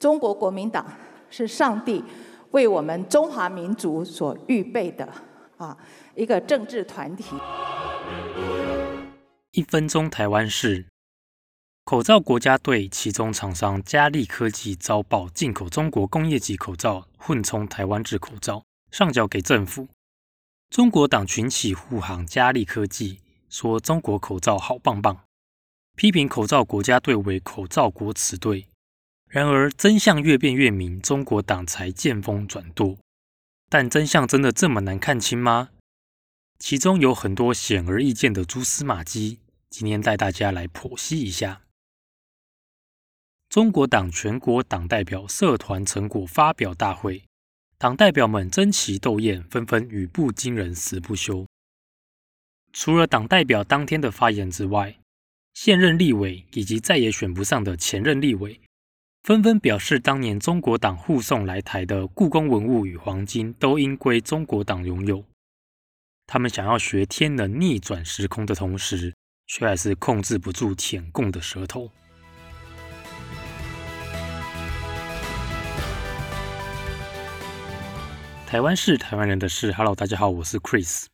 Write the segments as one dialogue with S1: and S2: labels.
S1: 中国国民党是上帝为我们中华民族所预备的啊一个政治团体。
S2: 一分钟台湾市口罩国家队其中厂商佳利科技遭曝进口中国工业级口罩混充台湾制口罩，上缴给政府。中国党群起护航佳利科技，说中国口罩好棒棒，批评口罩国家队为口罩国耻队。然而真相越辩越明，中国党才见风转舵。但真相真的这么难看清吗？其中有很多显而易见的蛛丝马迹，今天带大家来剖析一下。中国党全国党代表社团成果发表大会。党代表们争奇斗艳，纷纷语不惊人死不休。除了党代表当天的发言之外，现任立委以及再也选不上的前任立委，纷纷表示，当年中国党护送来台的故宫文物与黄金，都应归中国党拥有。他们想要学天能逆转时空的同时，却还是控制不住舔共的舌头。台湾是台湾人的事。Hello，大家好，我是 Chris，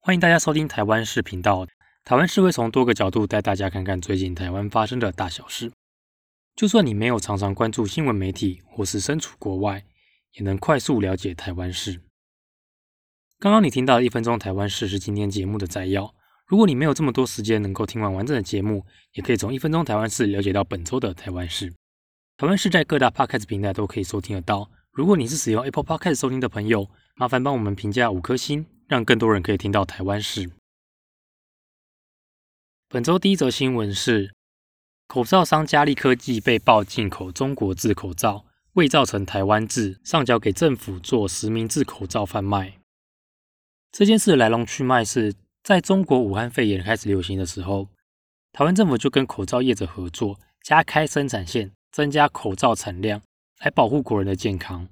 S2: 欢迎大家收听台湾视频道。台湾是会从多个角度带大家看看最近台湾发生的大小事。就算你没有常常关注新闻媒体，或是身处国外，也能快速了解台湾市。刚刚你听到的一分钟台湾市是今天节目的摘要。如果你没有这么多时间能够听完完整的节目，也可以从一分钟台湾市了解到本周的台湾市。台湾市在各大 Podcast 平台都可以收听得到。如果你是使用 Apple Podcast 收听的朋友，麻烦帮我们评价五颗星，让更多人可以听到台湾事。本周第一则新闻是，口罩商佳利科技被曝进口中国制口罩，伪造成台湾制，上交给政府做实名制口罩贩卖。这件事的来龙去脉是，在中国武汉肺炎开始流行的时候，台湾政府就跟口罩业者合作，加开生产线，增加口罩产量。来保护国人的健康，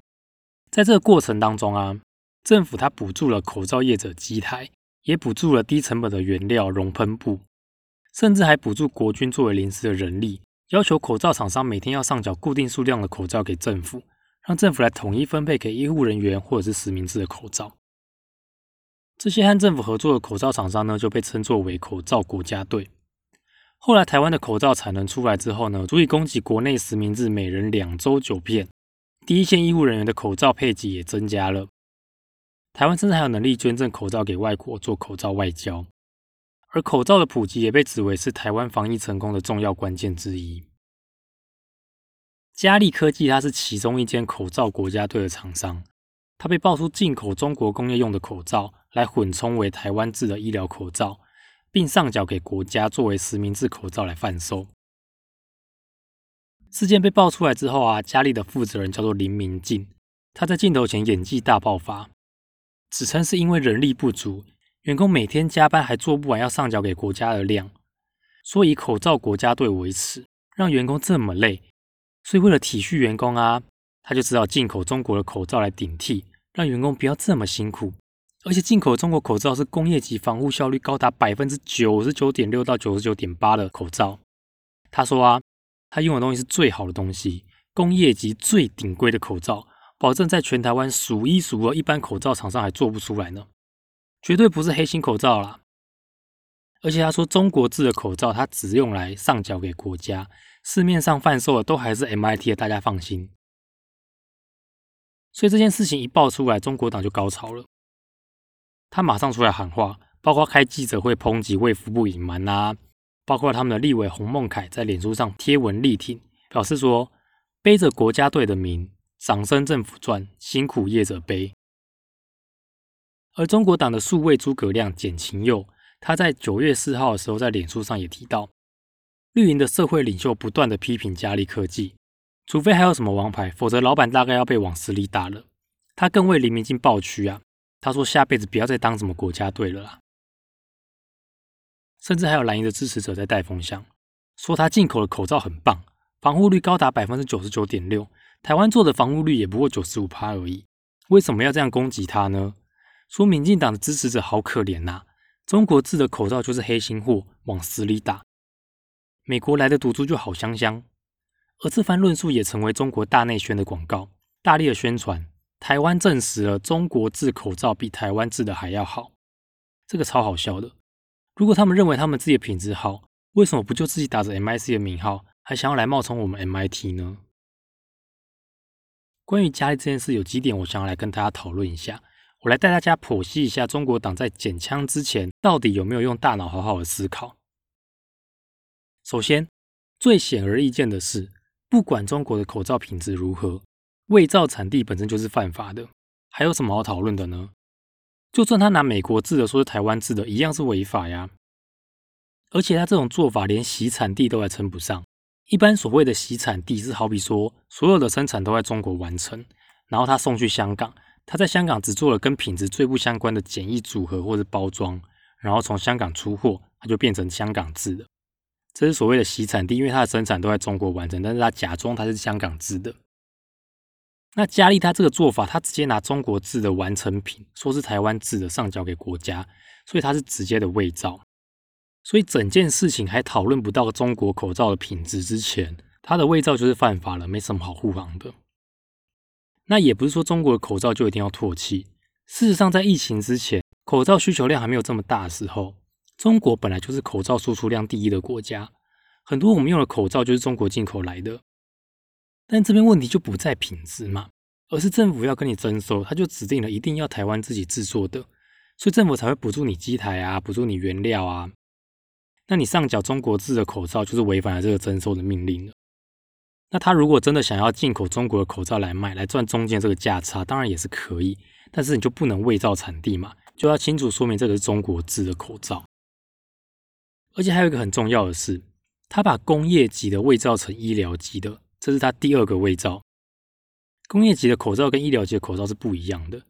S2: 在这个过程当中啊，政府它补助了口罩业者机台，也补助了低成本的原料熔喷布，甚至还补助国军作为临时的人力，要求口罩厂商每天要上缴固定数量的口罩给政府，让政府来统一分配给医护人员或者是实名制的口罩。这些和政府合作的口罩厂商呢，就被称作为口罩国家队。后来台湾的口罩产能出来之后呢，足以供给国内实名制每人两周九片。第一线医护人员的口罩配给也增加了。台湾甚至还有能力捐赠口罩给外国做口罩外交。而口罩的普及也被指为是台湾防疫成功的重要关键之一。嘉利科技它是其中一间口罩国家队的厂商，它被爆出进口中国工业用的口罩来混充为台湾制的医疗口罩。并上缴给国家作为实名制口罩来贩售。事件被爆出来之后啊，佳利的负责人叫做林明进，他在镜头前演技大爆发，指称是因为人力不足，员工每天加班还做不完要上缴给国家的量，所以口罩国家队维持，让员工这么累，所以为了体恤员工啊，他就只好进口中国的口罩来顶替，让员工不要这么辛苦。而且进口中国口罩是工业级防护效率高达百分之九十九点六到九十九点八的口罩。他说啊，他用的东西是最好的东西，工业级最顶规的口罩，保证在全台湾数一数二，一般口罩厂商还做不出来呢，绝对不是黑心口罩啦。而且他说中国制的口罩，他只用来上缴给国家，市面上贩售的都还是 MIT 的，大家放心。所以这件事情一爆出来，中国党就高潮了。他马上出来喊话，包括开记者会抨击卫福部隐瞒啊，包括他们的立委洪孟凯在脸书上贴文力挺，表示说背着国家队的名，掌声政府赚，辛苦业者背。而中国党的数位诸葛亮简晴佑，他在九月四号的时候在脸书上也提到，绿营的社会领袖不断的批评嘉利科技，除非还有什么王牌，否则老板大概要被往死里打了。他更为黎明进爆区啊。他说：“下辈子不要再当什么国家队了啦。”甚至还有蓝营的支持者在带风向，说他进口的口罩很棒，防护率高达百分之九十九点六，台湾做的防护率也不过九十五趴而已。为什么要这样攻击他呢？说民进党的支持者好可怜呐！中国制的口罩就是黑心货，往死里打。美国来的毒株就好香香，而这番论述也成为中国大内宣的广告，大力的宣传台湾证实了中国制口罩比台湾制的还要好，这个超好笑的。如果他们认为他们自己的品质好，为什么不就自己打着 MIC 的名号，还想要来冒充我们 MIT 呢？关于佳丽这件事，有几点我想要来跟大家讨论一下。我来带大家剖析一下中国党在捡枪之前，到底有没有用大脑好好的思考。首先，最显而易见的是，不管中国的口罩品质如何，伪造产地本身就是犯法的，还有什么好讨论的呢？就算他拿美国制的说是台湾制的，一样是违法呀。而且他这种做法连洗产地都还称不上。一般所谓的洗产地是好比说，所有的生产都在中国完成，然后他送去香港。他在香港只做了跟品质最不相关的简易组合或者包装，然后从香港出货，它就变成香港制的。这是所谓的洗产地，因为它的生产都在中国完成，但是它假装它是香港制的。那佳丽他这个做法，他直接拿中国制的完成品，说是台湾制的上交给国家，所以他是直接的伪造。所以整件事情还讨论不到中国口罩的品质之前，他的伪造就是犯法了，没什么好护航的。那也不是说中国的口罩就一定要唾弃。事实上，在疫情之前，口罩需求量还没有这么大的时候，中国本来就是口罩输出量第一的国家，很多我们用的口罩就是中国进口来的。但这边问题就不在品质嘛，而是政府要跟你征收，他就指定了一定要台湾自己制作的，所以政府才会补助你机台啊，补助你原料啊。那你上缴中国制的口罩，就是违反了这个征收的命令了。那他如果真的想要进口中国的口罩来卖，来赚中间这个价差，当然也是可以。但是你就不能伪造产地嘛，就要清楚说明这个是中国制的口罩。而且还有一个很重要的是，他把工业级的伪造成医疗级的，这是他第二个伪造。工业级的口罩跟医疗级的口罩是不一样的。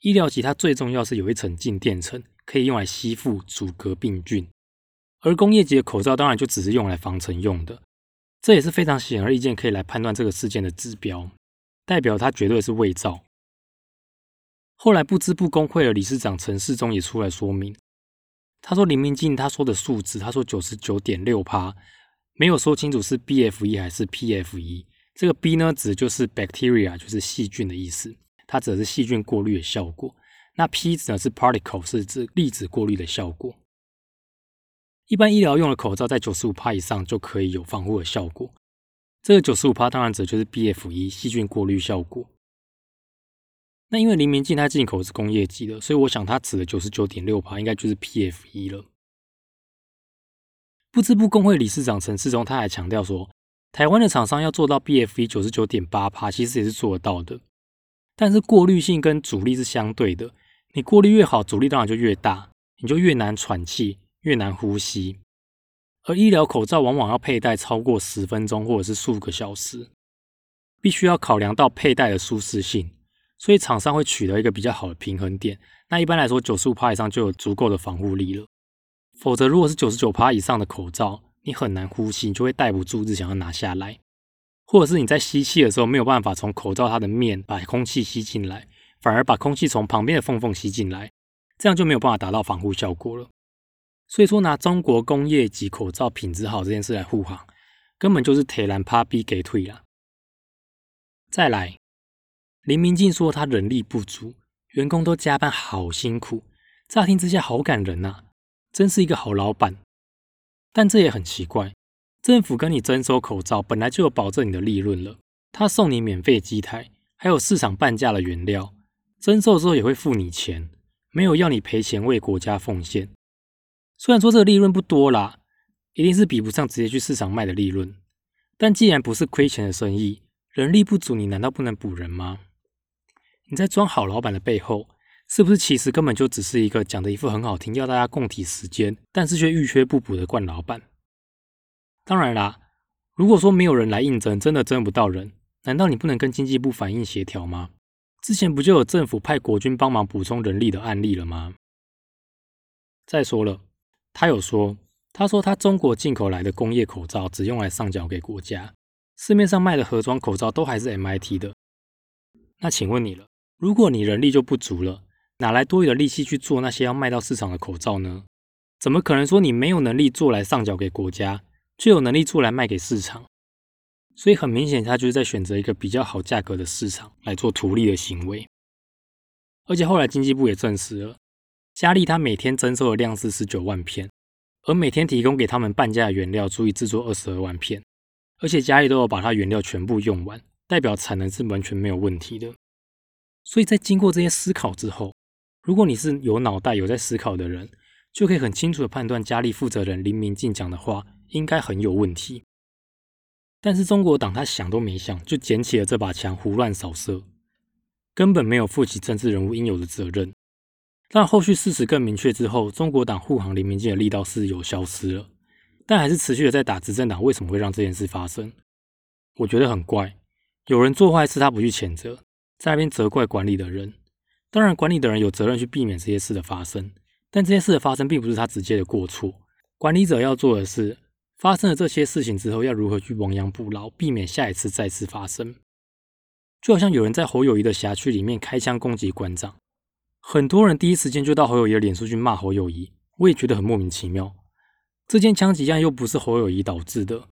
S2: 医疗级它最重要是有一层静电层，可以用来吸附、阻隔病菌。而工业级的口罩当然就只是用来防尘用的。这也是非常显而易见，可以来判断这个事件的指标，代表它绝对是伪造。后来不知不工会的理事长陈世忠也出来说明，他说林明进他说的数字，他说九十九点六趴，没有说清楚是 BF 一还是 PF 一。这个 B 呢，指的就是 bacteria，就是细菌的意思，它指的是细菌过滤的效果。那 P 指呢是 particle，是指粒子过滤的效果。一般医疗用的口罩在九十五帕以上就可以有防护的效果。这个九十五帕当然指的就是 BF 一细菌过滤效果。那因为黎明镜它进口是工业级的，所以我想它指的九十九点六帕应该就是 PF 一了。不织布工会理事长陈世忠他还强调说，台湾的厂商要做到 BF 一九十九点八帕，其实也是做得到的。但是过滤性跟阻力是相对的，你过滤越好，阻力当然就越大，你就越难喘气。越难呼吸，而医疗口罩往往要佩戴超过十分钟或者是数个小时，必须要考量到佩戴的舒适性，所以厂商会取得一个比较好的平衡点。那一般来说，九十五帕以上就有足够的防护力了。否则，如果是九十九帕以上的口罩，你很难呼吸，你就会戴不住，只想要拿下来，或者是你在吸气的时候没有办法从口罩它的面把空气吸进来，反而把空气从旁边的缝缝吸进来，这样就没有办法达到防护效果了。所以说，拿中国工业级口罩品质好这件事来护航，根本就是铁栏趴逼给退了。再来，林明进说他人力不足，员工都加班好辛苦，乍听之下好感人呐，真是一个好老板。但这也很奇怪，政府跟你征收口罩，本来就有保证你的利润了，他送你免费机台，还有市场半价的原料，征收之后也会付你钱，没有要你赔钱为国家奉献。虽然说这个利润不多啦，一定是比不上直接去市场卖的利润。但既然不是亏钱的生意，人力不足，你难道不能补人吗？你在装好老板的背后，是不是其实根本就只是一个讲的一副很好听，要大家共体时间，但是却欲缺不补的惯老板？当然啦，如果说没有人来应征，真的征不到人，难道你不能跟经济部反映协调吗？之前不就有政府派国军帮忙补充人力的案例了吗？再说了。他有说，他说他中国进口来的工业口罩只用来上缴给国家，市面上卖的盒装口罩都还是 MIT 的。那请问你了，如果你人力就不足了，哪来多余的力气去做那些要卖到市场的口罩呢？怎么可能说你没有能力做来上缴给国家，却有能力做来卖给市场？所以很明显，他就是在选择一个比较好价格的市场来做图利的行为。而且后来经济部也证实了，佳利他每天征收的量是十九万片，而每天提供给他们半价的原料足以制作二十二万片，而且佳利都有把它原料全部用完，代表产能是完全没有问题的。所以在经过这些思考之后，如果你是有脑袋、有在思考的人，就可以很清楚的判断，佳利负责人林明进讲的话应该很有问题。但是中国党他想都没想，就捡起了这把枪胡乱扫射，根本没有负起政治人物应有的责任。但后续事实更明确之后，中国党护航林明进的力道是有消失了，但还是持续的在打执政党。为什么会让这件事发生？我觉得很怪，有人做坏事他不去谴责，在那边责怪管理的人。当然，管理的人有责任去避免这些事的发生。但这些事的发生并不是他直接的过错，管理者要做的是，发生了这些事情之后，要如何去亡羊补牢，避免下一次再次发生。就好像有人在侯友谊的辖区里面开枪攻击馆长，很多人第一时间就到侯友谊的脸书去骂侯友谊，我也觉得很莫名其妙。这件枪击案又不是侯友谊导致的，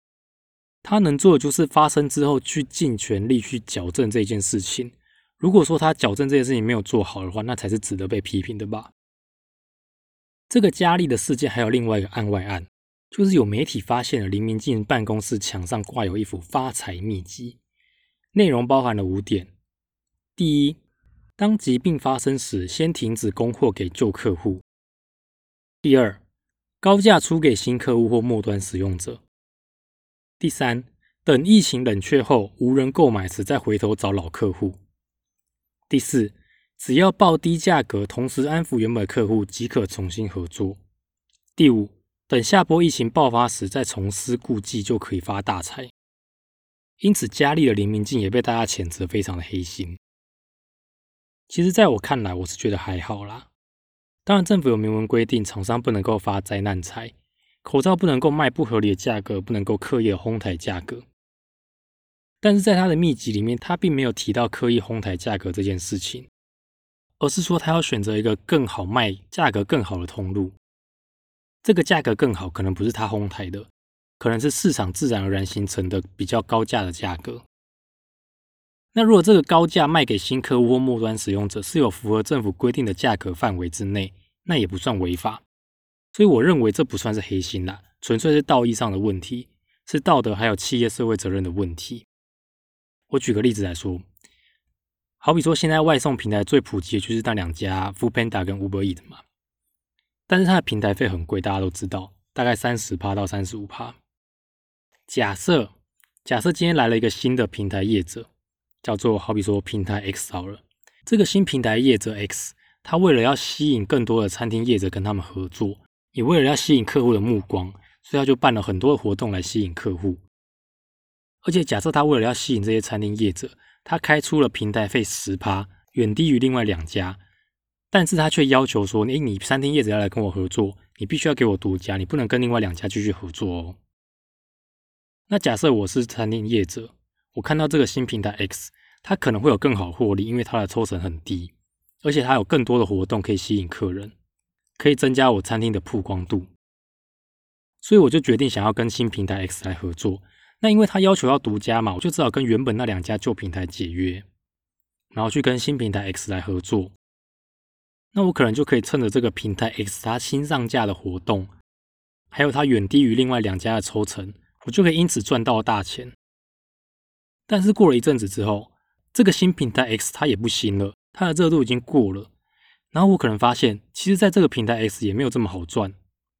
S2: 他能做的就是发生之后去尽全力去矫正这件事情。如果说他矫正这件事情没有做好的话，那才是值得被批评的吧。这个佳丽的事件还有另外一个案外案，就是有媒体发现了林明进办公室墙上挂有一幅发财秘籍，内容包含了五点：第一，当疾病发生时，先停止供货给旧客户；第二，高价出给新客户或末端使用者；第三，等疫情冷却后无人购买时，再回头找老客户；第四。只要报低价格，同时安抚原本客户，即可重新合作。第五，等下波疫情爆发时再重施故技，就可以发大财。因此，佳丽的林明镜也被大家谴责非常的黑心。其实，在我看来，我是觉得还好啦。当然，政府有明文规定，厂商不能够发灾难财，口罩不能够卖不合理的价格，不能够刻意哄抬价格。但是在他的秘籍里面，他并没有提到刻意哄抬价格这件事情。而是说，他要选择一个更好卖、价格更好的通路。这个价格更好，可能不是他哄抬的，可能是市场自然而然形成的比较高价的价格。那如果这个高价卖给新客户或末端使用者是有符合政府规定的价格范围之内，那也不算违法。所以我认为这不算是黑心啦，纯粹是道义上的问题，是道德还有企业社会责任的问题。我举个例子来说。好比说，现在外送平台最普及的就是那两家 f o o Panda 跟 Uber Eat 嘛，但是它的平台费很贵，大家都知道，大概三十趴到三十五趴。假设假设今天来了一个新的平台业者，叫做好比说平台 X 好了，这个新平台业者 X，他为了要吸引更多的餐厅业者跟他们合作，也为了要吸引客户的目光，所以他就办了很多的活动来吸引客户。而且假设他为了要吸引这些餐厅业者，他开出了平台费十趴，远低于另外两家，但是他却要求说：，诶，你餐厅业者要来跟我合作，你必须要给我独家，你不能跟另外两家继续合作哦。那假设我是餐厅业者，我看到这个新平台 X，它可能会有更好获利，因为它的抽成很低，而且它有更多的活动可以吸引客人，可以增加我餐厅的曝光度，所以我就决定想要跟新平台 X 来合作。那因为他要求要独家嘛，我就只好跟原本那两家旧平台解约，然后去跟新平台 X 来合作。那我可能就可以趁着这个平台 X 它新上架的活动，还有它远低于另外两家的抽成，我就可以因此赚到大钱。但是过了一阵子之后，这个新平台 X 它也不新了，它的热度已经过了。然后我可能发现，其实在这个平台 X 也没有这么好赚，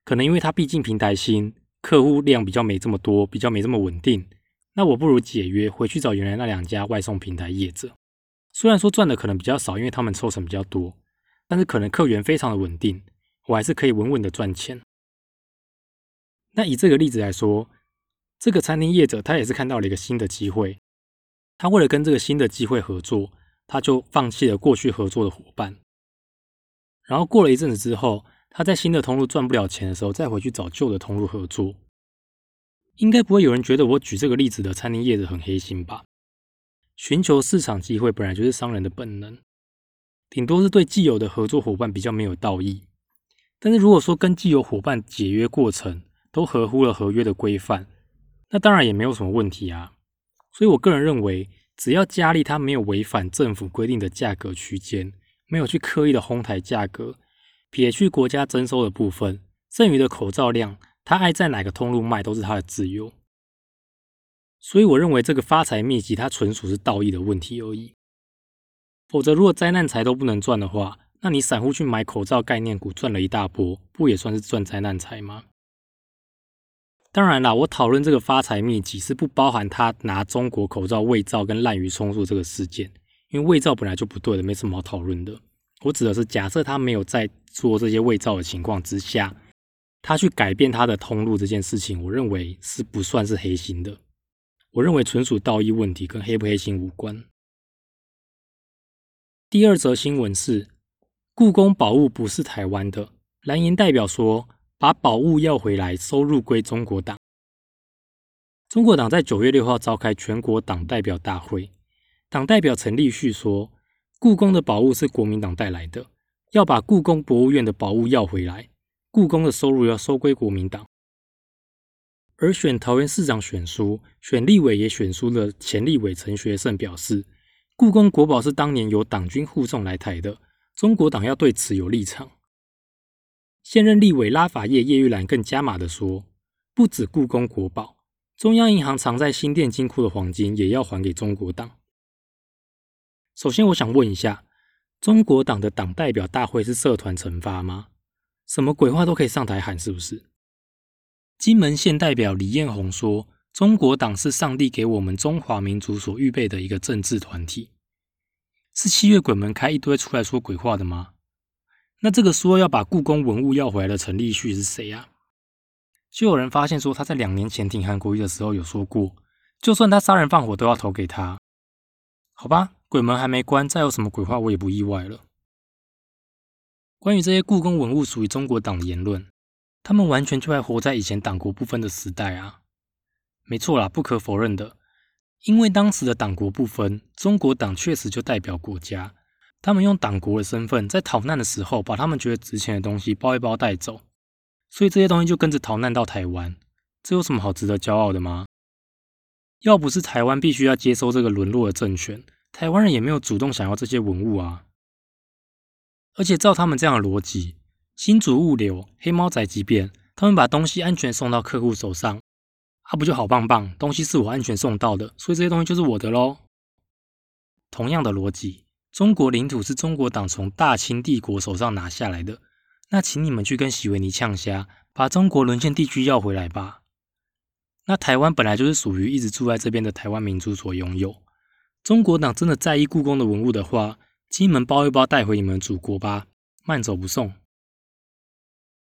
S2: 可能因为它毕竟平台新。客户量比较没这么多，比较没这么稳定，那我不如解约回去找原来那两家外送平台业者。虽然说赚的可能比较少，因为他们抽成比较多，但是可能客源非常的稳定，我还是可以稳稳的赚钱。那以这个例子来说，这个餐厅业者他也是看到了一个新的机会，他为了跟这个新的机会合作，他就放弃了过去合作的伙伴。然后过了一阵子之后。他在新的通路赚不了钱的时候，再回去找旧的通路合作，应该不会有人觉得我举这个例子的餐厅业者很黑心吧？寻求市场机会本来就是商人的本能，顶多是对既有的合作伙伴比较没有道义。但是如果说跟既有伙伴解约过程都合乎了合约的规范，那当然也没有什么问题啊。所以我个人认为，只要佳丽它没有违反政府规定的价格区间，没有去刻意的哄抬价格，撇去国家征收的部分，剩余的口罩量，他爱在哪个通路卖都是他的自由。所以我认为这个发财秘籍，它纯属是道义的问题而已。否则，如果灾难财都不能赚的话，那你散户去买口罩概念股赚了一大波，不也算是赚灾难财吗？当然啦，我讨论这个发财秘籍是不包含他拿中国口罩伪造跟滥竽充数这个事件，因为伪造本来就不对的，没什么好讨论的。我指的是假设他没有在做这些伪造的情况之下，他去改变他的通路这件事情，我认为是不算是黑心的。我认为纯属道义问题，跟黑不黑心无关。第二则新闻是，故宫宝物不是台湾的，蓝营代表说把宝物要回来，收入归中国党。中国党在九月六号召开全国党代表大会，党代表陈立旭说，故宫的宝物是国民党带来的，要把故宫博物院的宝物要回来，故宫的收入要收归国民党。而选桃园市长选书、选立委也选书的前立委陈学圣表示，故宫国宝是当年由党军护送来台的，中国党要对此有立场。现任立委拉法叶叶玉兰更加码的说，不止故宫国宝，中央银行藏在新店金库的黄金也要还给中国党。首先，我想问一下，中国党的党代表大会是社团惩罚吗？什么鬼话都可以上台喊，是不是？金门县代表李彦宏说：“中国党是上帝给我们中华民族所预备的一个政治团体，是七月鬼门开一堆出来说鬼话的吗？那这个说要把故宫文物要回来的陈立旭是谁呀？就有人发现说他在两年前挺韩国瑜的时候有说过，就算他杀人放火都要投给他。好吧，鬼门还没关，再有什么鬼话我也不意外了。关于这些故宫文物属于中国党的言论。”他们完全就还活在以前党国不分的时代啊！没错啦，不可否认的，因为当时的党国不分，中国党确实就代表国家，他们用党国的身份在逃难的时候，把他们觉得值钱的东西包一包带走，所以这些东西就跟着逃难到台湾，这有什么好值得骄傲的吗？要不是台湾必须要接收这个沦落的政权，台湾人也没有主动想要这些文物啊！而且照他们这样的逻辑。新竹物流、黑猫仔急便，他们把东西安全送到客户手上，啊，不就好棒棒？东西是我安全送到的，所以这些东西就是我的喽。同样的逻辑，中国领土是中国党从大清帝国手上拿下来的，那请你们去跟席维尼呛虾，把中国沦陷地区要回来吧。那台湾本来就是属于一直住在这边的台湾民族所拥有。中国党真的在意故宫的文物的话，金门包一包带回你们祖国吧，慢走不送。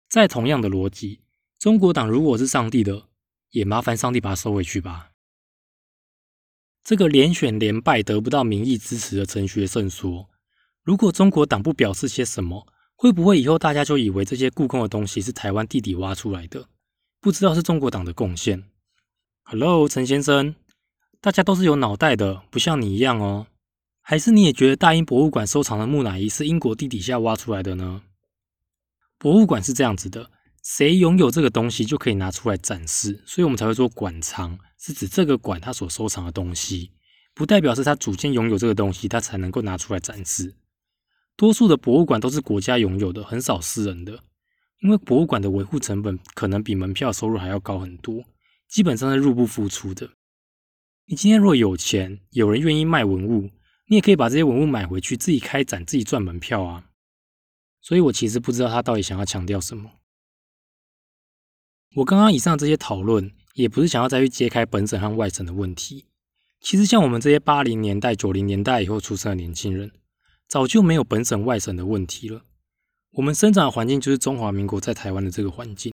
S2: 再同样的逻辑，中国党如果是上帝的，也麻烦上帝把它收回去吧。这个连选连败得不到民意支持的陈学圣说：“如果中国党不表示些什么，会不会以后大家就以为这些故宫的东西是台湾地底挖出来的，不知道是中国党的贡献？”Hello，陈先生，大家都是有脑袋的，不像你一样哦。还是你也觉得大英博物馆收藏的木乃伊是英国地底下挖出来的呢？博物馆是这样子的，谁拥有这个东西就可以拿出来展示，所以我们才会说馆藏是指这个馆它所收藏的东西，不代表是他主监拥有这个东西，他才能够拿出来展示。多数的博物馆都是国家拥有的，很少私人的，因为博物馆的维护成本可能比门票收入还要高很多，基本上是入不敷出的。你今天若有钱，有人愿意卖文物，你也可以把这些文物买回去，自己开展，自己赚门票啊。所以我其实不知道他到底想要强调什么。我刚刚以上这些讨论，也不是想要再去揭开本省和外省的问题。其实像我们这些八零年代、九零年代以后出生的年轻人，早就没有本省外省的问题了。我们生长的环境就是中华民国在台湾的这个环境，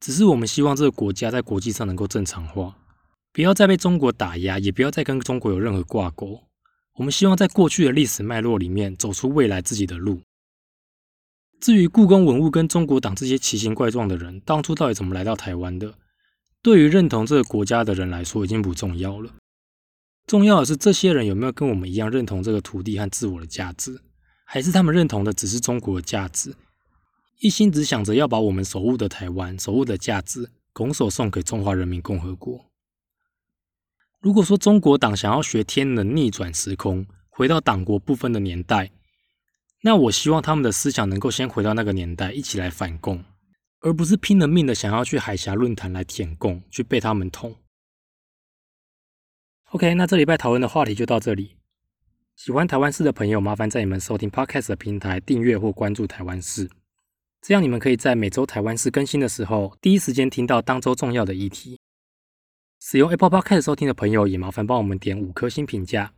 S2: 只是我们希望这个国家在国际上能够正常化，不要再被中国打压，也不要再跟中国有任何挂钩。我们希望在过去的历史脉络里面，走出未来自己的路。至于故宫文物跟中国党这些奇形怪状的人，当初到底怎么来到台湾的？对于认同这个国家的人来说，已经不重要了。重要的是，这些人有没有跟我们一样认同这个土地和自我的价值，还是他们认同的只是中国的价值，一心只想着要把我们守护的台湾、守护的价值拱手送给中华人民共和国？如果说中国党想要学天能逆转时空，回到党国不分的年代，那我希望他们的思想能够先回到那个年代，一起来反共，而不是拼了命的想要去海峡论坛来舔共，去被他们捅。OK，那这礼拜讨论的话题就到这里。喜欢台湾事的朋友，麻烦在你们收听 Podcast 的平台订阅或关注台湾事，这样你们可以在每周台湾事更新的时候，第一时间听到当周重要的议题。使用 Apple Podcast 收听的朋友，也麻烦帮我们点五颗星评价。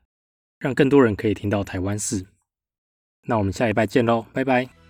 S2: 让更多人可以听到台湾事。那我们下礼拜见喽，拜拜。